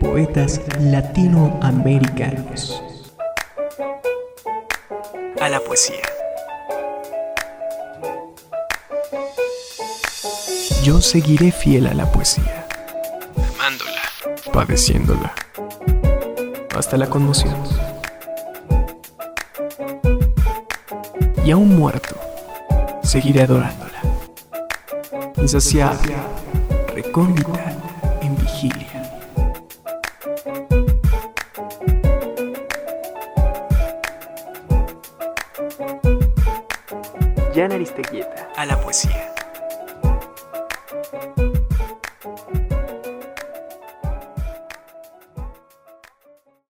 Poetas latinoamericanos. A la poesía. Yo seguiré fiel a la poesía, amándola, padeciéndola, hasta la conmoción. Y aún muerto, seguiré adorándola. Insaciable, recóndita, en vigilia. Jan Aristeguieta, a la poesía.